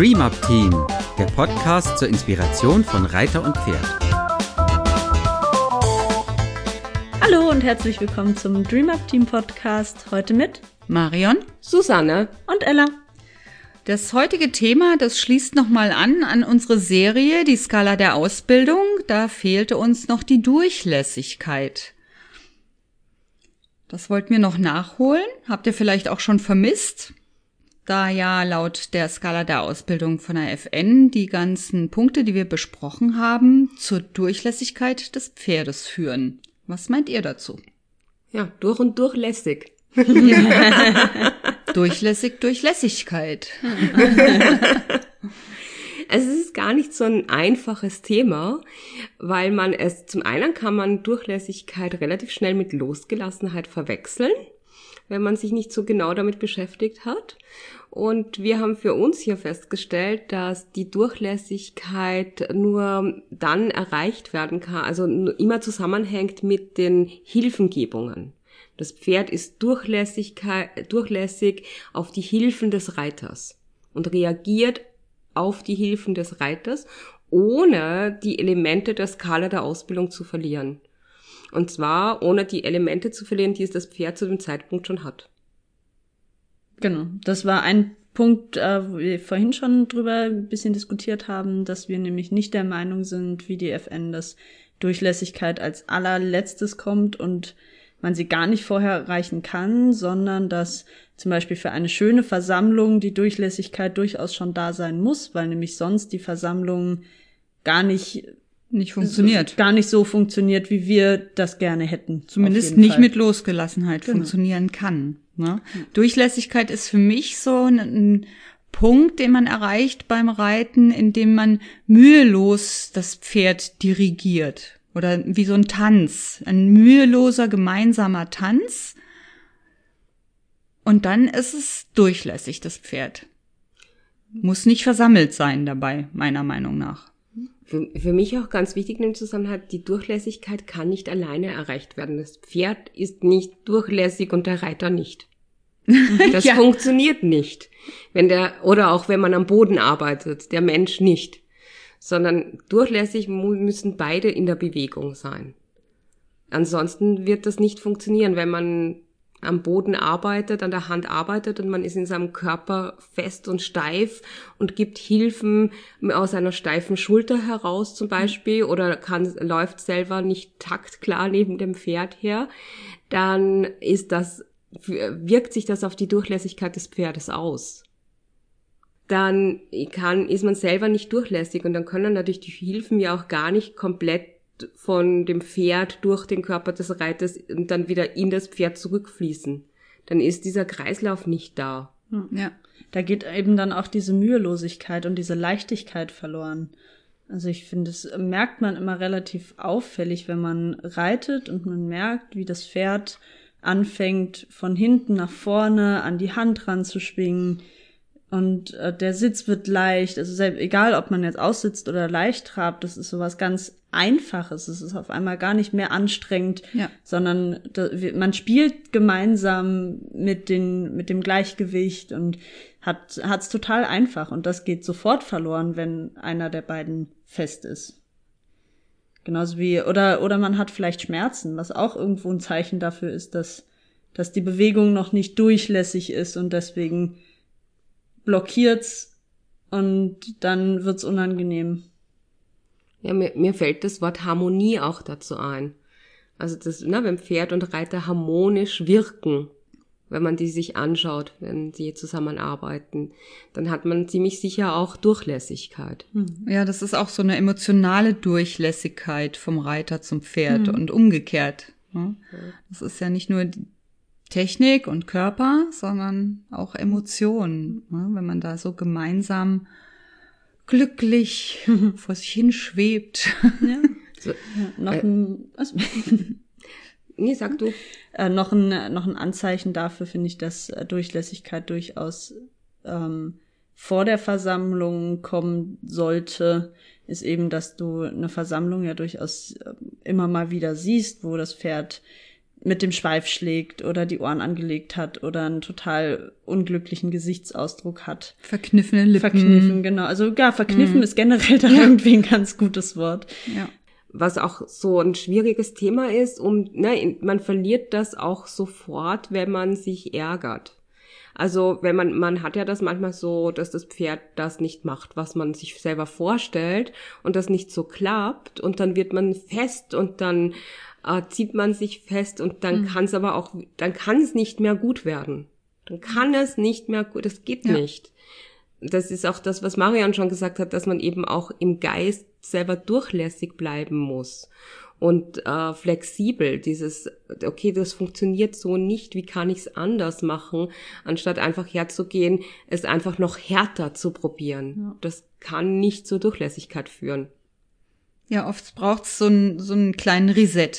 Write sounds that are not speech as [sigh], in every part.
Dream Up Team, der Podcast zur Inspiration von Reiter und Pferd. Hallo und herzlich willkommen zum Dream Up Team Podcast. Heute mit Marion, Susanne und Ella. Das heutige Thema, das schließt nochmal an an unsere Serie, die Skala der Ausbildung. Da fehlte uns noch die Durchlässigkeit. Das wollten wir noch nachholen. Habt ihr vielleicht auch schon vermisst? Da ja laut der Skala der Ausbildung von der FN die ganzen Punkte, die wir besprochen haben, zur Durchlässigkeit des Pferdes führen. Was meint ihr dazu? Ja, durch und durchlässig. [laughs] Durchlässig, Durchlässigkeit. [laughs] es ist gar nicht so ein einfaches Thema, weil man es, zum einen kann man Durchlässigkeit relativ schnell mit Losgelassenheit verwechseln, wenn man sich nicht so genau damit beschäftigt hat. Und wir haben für uns hier festgestellt, dass die Durchlässigkeit nur dann erreicht werden kann, also immer zusammenhängt mit den Hilfengebungen. Das Pferd ist durchlässig auf die Hilfen des Reiters und reagiert auf die Hilfen des Reiters, ohne die Elemente der Skala der Ausbildung zu verlieren. Und zwar ohne die Elemente zu verlieren, die es das Pferd zu dem Zeitpunkt schon hat. Genau, das war ein Punkt, äh, wo wir vorhin schon drüber ein bisschen diskutiert haben, dass wir nämlich nicht der Meinung sind, wie die FN, dass Durchlässigkeit als allerletztes kommt und man sie gar nicht vorher erreichen kann, sondern dass zum Beispiel für eine schöne Versammlung die Durchlässigkeit durchaus schon da sein muss, weil nämlich sonst die Versammlung gar nicht nicht funktioniert. Gar nicht so funktioniert, wie wir das gerne hätten. Zumindest nicht Fall. mit Losgelassenheit genau. funktionieren kann. Ne? Mhm. Durchlässigkeit ist für mich so ein, ein Punkt, den man erreicht beim Reiten, indem man mühelos das Pferd dirigiert. Oder wie so ein Tanz, ein müheloser gemeinsamer Tanz. Und dann ist es durchlässig, das Pferd. Muss nicht versammelt sein dabei, meiner Meinung nach. Für, für mich auch ganz wichtig in dem Zusammenhang, die Durchlässigkeit kann nicht alleine erreicht werden. Das Pferd ist nicht durchlässig und der Reiter nicht. Das [laughs] ja. funktioniert nicht. Wenn der, oder auch wenn man am Boden arbeitet, der Mensch nicht sondern durchlässig müssen beide in der Bewegung sein. Ansonsten wird das nicht funktionieren, wenn man am Boden arbeitet, an der Hand arbeitet und man ist in seinem Körper fest und steif und gibt Hilfen aus einer steifen Schulter heraus zum Beispiel oder kann, läuft selber nicht taktklar neben dem Pferd her, dann ist das, wirkt sich das auf die Durchlässigkeit des Pferdes aus dann kann, ist man selber nicht durchlässig und dann können natürlich die Hilfen ja auch gar nicht komplett von dem Pferd durch den Körper des Reiters und dann wieder in das Pferd zurückfließen. Dann ist dieser Kreislauf nicht da. Hm, ja, da geht eben dann auch diese Mühelosigkeit und diese Leichtigkeit verloren. Also ich finde, das merkt man immer relativ auffällig, wenn man reitet und man merkt, wie das Pferd anfängt, von hinten nach vorne an die Hand ranzuschwingen, und äh, der Sitz wird leicht, also selbst, egal ob man jetzt aussitzt oder leicht trabt, das ist sowas ganz Einfaches. Es ist auf einmal gar nicht mehr anstrengend, ja. sondern da, man spielt gemeinsam mit, den, mit dem Gleichgewicht und hat es total einfach. Und das geht sofort verloren, wenn einer der beiden fest ist. Genauso wie, oder, oder man hat vielleicht Schmerzen, was auch irgendwo ein Zeichen dafür ist, dass, dass die Bewegung noch nicht durchlässig ist und deswegen blockiert's und dann wird's unangenehm. Ja, mir, mir fällt das Wort Harmonie auch dazu ein. Also das, na, wenn Pferd und Reiter harmonisch wirken, wenn man die sich anschaut, wenn sie zusammenarbeiten, dann hat man ziemlich sicher auch Durchlässigkeit. Hm. Ja, das ist auch so eine emotionale Durchlässigkeit vom Reiter zum Pferd mhm. und umgekehrt. Ne? Das ist ja nicht nur Technik und Körper, sondern auch Emotionen. Ne? Wenn man da so gemeinsam glücklich [laughs] vor sich hin schwebt. Ja. [laughs] So, ja, noch äh, ein, was? Nee, sag du. Äh, noch, ein, noch ein Anzeichen dafür finde ich, dass äh, Durchlässigkeit durchaus ähm, vor der Versammlung kommen sollte, ist eben, dass du eine Versammlung ja durchaus äh, immer mal wieder siehst, wo das Pferd mit dem Schweif schlägt oder die Ohren angelegt hat oder einen total unglücklichen Gesichtsausdruck hat. Verkniffene Lippen. Verkniffen, genau. Also ja, verkniffen mhm. ist generell da ja. irgendwie ein ganz gutes Wort. Ja. Was auch so ein schwieriges Thema ist, um, ne, man verliert das auch sofort, wenn man sich ärgert. Also wenn man, man hat ja das manchmal so, dass das Pferd das nicht macht, was man sich selber vorstellt und das nicht so klappt und dann wird man fest und dann äh, zieht man sich fest und dann mhm. kann es aber auch, dann kann es nicht mehr gut werden. Dann kann es nicht mehr gut, das geht ja. nicht. Das ist auch das, was Marian schon gesagt hat, dass man eben auch im Geist selber durchlässig bleiben muss und äh, flexibel. Dieses, okay, das funktioniert so nicht, wie kann ich es anders machen, anstatt einfach herzugehen, es einfach noch härter zu probieren. Ja. Das kann nicht zur Durchlässigkeit führen. Ja, oft braucht es so, ein, so einen kleinen Reset.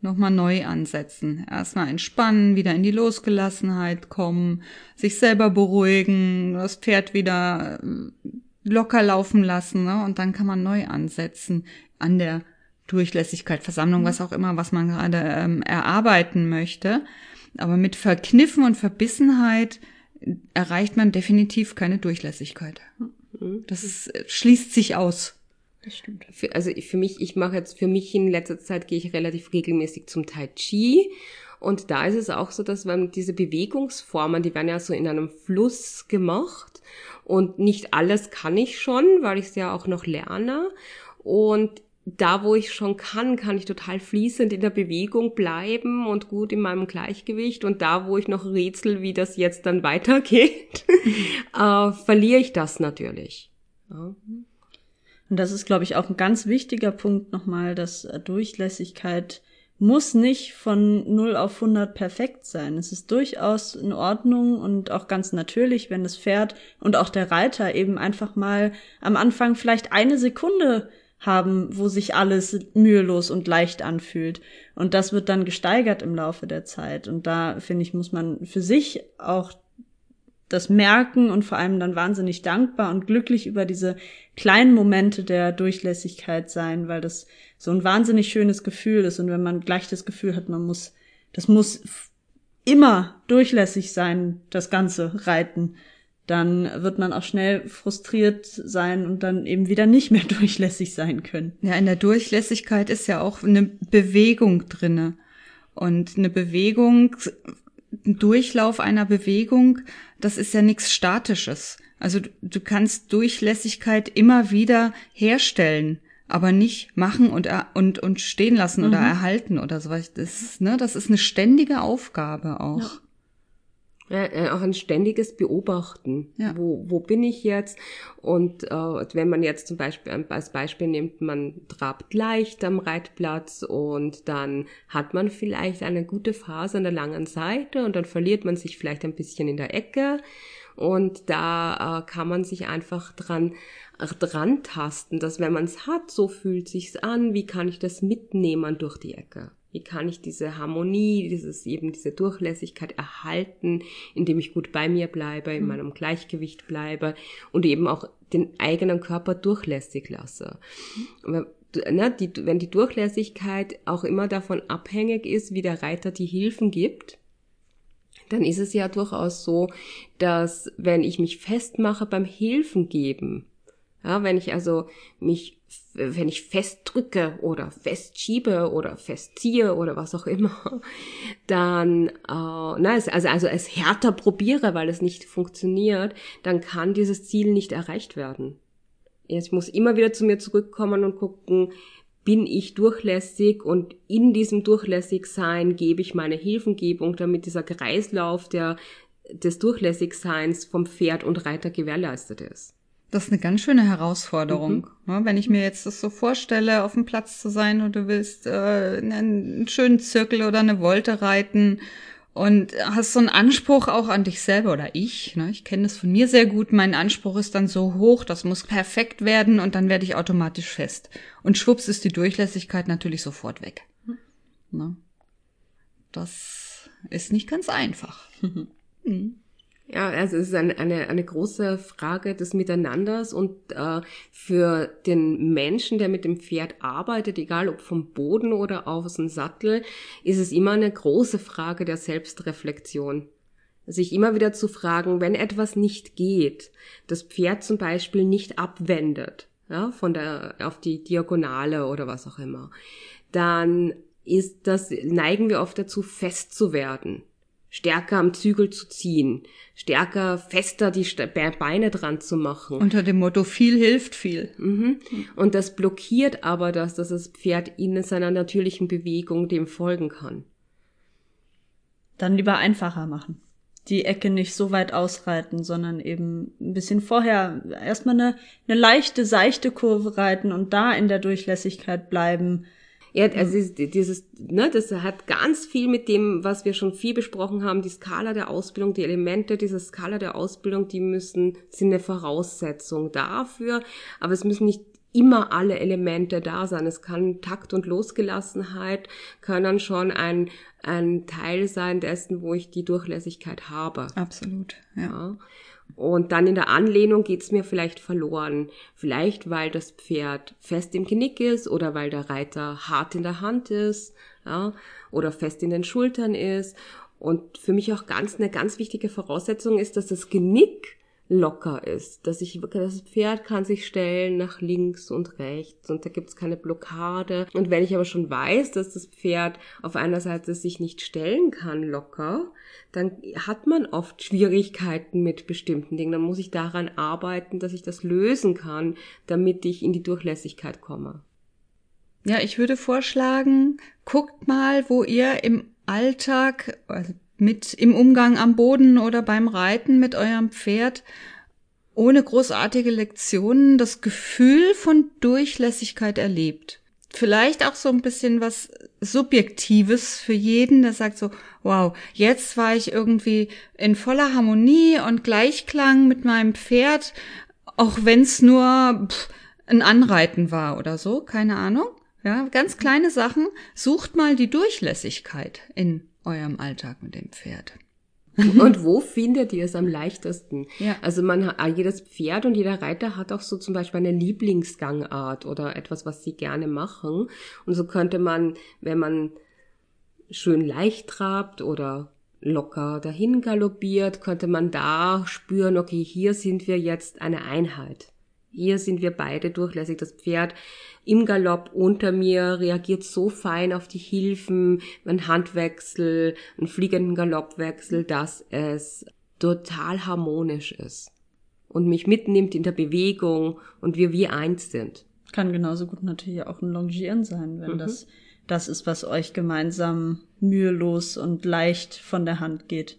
Nochmal neu ansetzen. Erstmal entspannen, wieder in die Losgelassenheit kommen, sich selber beruhigen, das Pferd wieder äh, locker laufen lassen, ne? Und dann kann man neu ansetzen an der Durchlässigkeit, Versammlung, was auch immer, was man gerade ähm, erarbeiten möchte. Aber mit Verkniffen und Verbissenheit erreicht man definitiv keine Durchlässigkeit. Mhm. Das ist, schließt sich aus. Das stimmt. Für, also für mich, ich mache jetzt für mich in letzter Zeit gehe ich relativ regelmäßig zum Tai Chi. Und da ist es auch so, dass man diese Bewegungsformen, die werden ja so in einem Fluss gemacht. Und nicht alles kann ich schon, weil ich es ja auch noch lerne. Und da, wo ich schon kann, kann ich total fließend in der Bewegung bleiben und gut in meinem Gleichgewicht. Und da, wo ich noch rätsel, wie das jetzt dann [laughs] weitergeht, äh, verliere ich das natürlich. Ja. Und das ist, glaube ich, auch ein ganz wichtiger Punkt nochmal, dass Durchlässigkeit muss nicht von 0 auf 100 perfekt sein. Es ist durchaus in Ordnung und auch ganz natürlich, wenn das Pferd und auch der Reiter eben einfach mal am Anfang vielleicht eine Sekunde haben, wo sich alles mühelos und leicht anfühlt. Und das wird dann gesteigert im Laufe der Zeit. Und da, finde ich, muss man für sich auch das merken und vor allem dann wahnsinnig dankbar und glücklich über diese kleinen Momente der Durchlässigkeit sein, weil das so ein wahnsinnig schönes Gefühl ist. Und wenn man gleich das Gefühl hat, man muss, das muss immer durchlässig sein, das ganze Reiten, dann wird man auch schnell frustriert sein und dann eben wieder nicht mehr [laughs] durchlässig sein können. Ja, in der Durchlässigkeit ist ja auch eine Bewegung drinne. Und eine Bewegung, ein Durchlauf einer Bewegung, das ist ja nichts Statisches. Also du, du kannst Durchlässigkeit immer wieder herstellen, aber nicht machen und, und, und stehen lassen mhm. oder erhalten oder sowas. Das, ne, das ist eine ständige Aufgabe auch. Ja. Ja, äh, auch ein ständiges Beobachten. Ja. Wo, wo bin ich jetzt? Und äh, wenn man jetzt zum Beispiel als Beispiel nimmt, man trabt leicht am Reitplatz und dann hat man vielleicht eine gute Phase an der langen Seite und dann verliert man sich vielleicht ein bisschen in der Ecke. Und da äh, kann man sich einfach dran dran tasten, dass wenn man es hat, so fühlt sich's an, wie kann ich das mitnehmen durch die Ecke? Wie kann ich diese Harmonie, dieses eben diese Durchlässigkeit erhalten, indem ich gut bei mir bleibe, in mhm. meinem Gleichgewicht bleibe und eben auch den eigenen Körper durchlässig lasse. Mhm. Ne, die, wenn die Durchlässigkeit auch immer davon abhängig ist, wie der Reiter die Hilfen gibt, dann ist es ja durchaus so, dass wenn ich mich festmache beim Hilfen geben, ja, wenn ich also mich wenn ich festdrücke oder festschiebe oder festziehe oder was auch immer, [laughs] dann, äh, na, also, also es härter probiere, weil es nicht funktioniert, dann kann dieses Ziel nicht erreicht werden. Ich muss immer wieder zu mir zurückkommen und gucken, bin ich durchlässig und in diesem Durchlässigsein gebe ich meine Hilfengebung, damit dieser Kreislauf der, des Durchlässigseins vom Pferd und Reiter gewährleistet ist. Das ist eine ganz schöne Herausforderung. Mhm. Wenn ich mir jetzt das so vorstelle, auf dem Platz zu sein und du willst äh, einen schönen Zirkel oder eine Wolte reiten und hast so einen Anspruch auch an dich selber oder ich, ne? ich kenne das von mir sehr gut, mein Anspruch ist dann so hoch, das muss perfekt werden und dann werde ich automatisch fest. Und schwupps ist die Durchlässigkeit natürlich sofort weg. Mhm. Ne? Das ist nicht ganz einfach. [laughs] mhm. Ja, also es ist eine, eine, eine große Frage des Miteinanders und äh, für den Menschen, der mit dem Pferd arbeitet, egal ob vom Boden oder aus dem Sattel, ist es immer eine große Frage der Selbstreflexion. Sich immer wieder zu fragen, wenn etwas nicht geht, das Pferd zum Beispiel nicht abwendet, ja, von der, auf die Diagonale oder was auch immer, dann ist das, neigen wir oft dazu, fest zu werden stärker am Zügel zu ziehen, stärker fester die Beine dran zu machen. Unter dem Motto viel hilft viel. Mhm. Und das blockiert aber das, dass das Pferd in seiner natürlichen Bewegung dem folgen kann. Dann lieber einfacher machen. Die Ecke nicht so weit ausreiten, sondern eben ein bisschen vorher erstmal eine, eine leichte, seichte Kurve reiten und da in der Durchlässigkeit bleiben ja, also dieses, ne, das hat ganz viel mit dem, was wir schon viel besprochen haben, die Skala der Ausbildung, die Elemente dieser Skala der Ausbildung, die müssen, sind eine Voraussetzung dafür, aber es müssen nicht immer alle Elemente da sein. Es kann Takt und Losgelassenheit können schon ein, ein Teil sein dessen, wo ich die Durchlässigkeit habe. Absolut, ja. ja. Und dann in der Anlehnung geht's mir vielleicht verloren. Vielleicht, weil das Pferd fest im Genick ist oder weil der Reiter hart in der Hand ist ja, oder fest in den Schultern ist. Und für mich auch ganz eine ganz wichtige Voraussetzung ist, dass das Genick locker ist, dass ich das Pferd kann sich stellen nach links und rechts und da gibt's keine Blockade. Und wenn ich aber schon weiß, dass das Pferd auf einer Seite sich nicht stellen kann locker, dann hat man oft Schwierigkeiten mit bestimmten Dingen. Dann muss ich daran arbeiten, dass ich das lösen kann, damit ich in die Durchlässigkeit komme. Ja, ich würde vorschlagen, guckt mal, wo ihr im Alltag, also mit im Umgang am Boden oder beim Reiten mit eurem Pferd ohne großartige Lektionen das Gefühl von Durchlässigkeit erlebt. Vielleicht auch so ein bisschen was Subjektives für jeden, der sagt so, wow, jetzt war ich irgendwie in voller Harmonie und Gleichklang mit meinem Pferd, auch wenn es nur pff, ein Anreiten war oder so, keine Ahnung. Ja, ganz kleine Sachen. Sucht mal die Durchlässigkeit in eurem Alltag mit dem Pferd. [laughs] und wo findet ihr es am leichtesten? Ja. Also man, jedes Pferd und jeder Reiter hat auch so zum Beispiel eine Lieblingsgangart oder etwas, was sie gerne machen. Und so könnte man, wenn man schön leicht trabt oder locker dahin galoppiert, könnte man da spüren, okay, hier sind wir jetzt eine Einheit. Hier sind wir beide durchlässig. Das Pferd im Galopp unter mir reagiert so fein auf die Hilfen, ein Handwechsel, einen fliegenden Galoppwechsel, dass es total harmonisch ist und mich mitnimmt in der Bewegung und wir wie eins sind. Kann genauso gut natürlich auch ein Longieren sein, wenn mhm. das das ist, was euch gemeinsam mühelos und leicht von der Hand geht.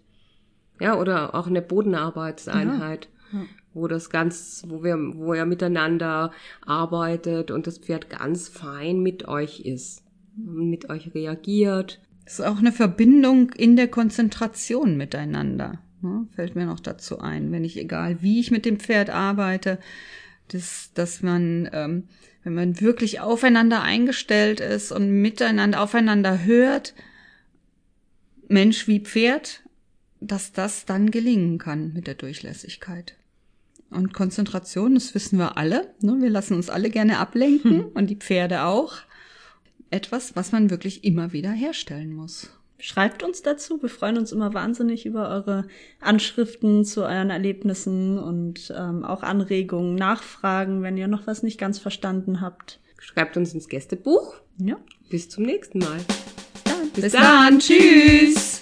Ja, oder auch eine Bodenarbeitseinheit. Ja. Ja wo das ganz, wo wir, wo er miteinander arbeitet und das Pferd ganz fein mit euch ist, mit euch reagiert. Es ist auch eine Verbindung in der Konzentration miteinander. Ne? Fällt mir noch dazu ein, wenn ich, egal wie ich mit dem Pferd arbeite, dass, dass man, ähm, wenn man wirklich aufeinander eingestellt ist und miteinander aufeinander hört, Mensch wie Pferd, dass das dann gelingen kann mit der Durchlässigkeit. Und Konzentration, das wissen wir alle. Ne? Wir lassen uns alle gerne ablenken hm. und die Pferde auch. Etwas, was man wirklich immer wieder herstellen muss. Schreibt uns dazu. Wir freuen uns immer wahnsinnig über eure Anschriften zu euren Erlebnissen und ähm, auch Anregungen, Nachfragen, wenn ihr noch was nicht ganz verstanden habt. Schreibt uns ins Gästebuch. Ja. Bis zum nächsten Mal. Bis dann. Bis, Bis dann. dann. Tschüss.